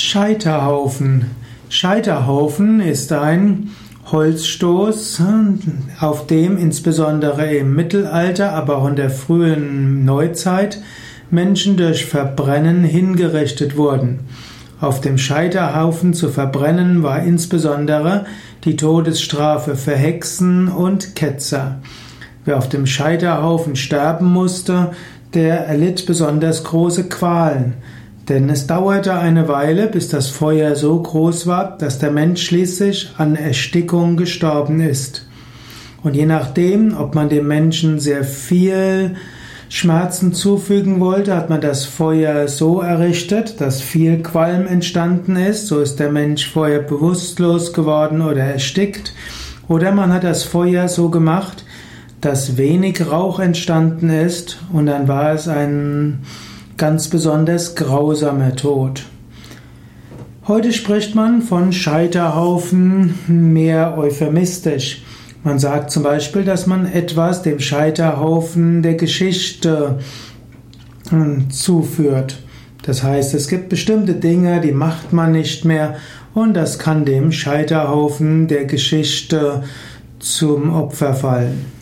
Scheiterhaufen. Scheiterhaufen ist ein Holzstoß, auf dem insbesondere im Mittelalter, aber auch in der frühen Neuzeit Menschen durch Verbrennen hingerichtet wurden. Auf dem Scheiterhaufen zu verbrennen war insbesondere die Todesstrafe für Hexen und Ketzer. Wer auf dem Scheiterhaufen sterben musste, der erlitt besonders große Qualen. Denn es dauerte eine Weile, bis das Feuer so groß war, dass der Mensch schließlich an Erstickung gestorben ist. Und je nachdem, ob man dem Menschen sehr viel Schmerzen zufügen wollte, hat man das Feuer so errichtet, dass viel Qualm entstanden ist, so ist der Mensch vorher bewusstlos geworden oder erstickt. Oder man hat das Feuer so gemacht, dass wenig Rauch entstanden ist und dann war es ein ganz besonders grausamer Tod. Heute spricht man von Scheiterhaufen mehr euphemistisch. Man sagt zum Beispiel, dass man etwas dem Scheiterhaufen der Geschichte hm, zuführt. Das heißt, es gibt bestimmte Dinge, die macht man nicht mehr und das kann dem Scheiterhaufen der Geschichte zum Opfer fallen.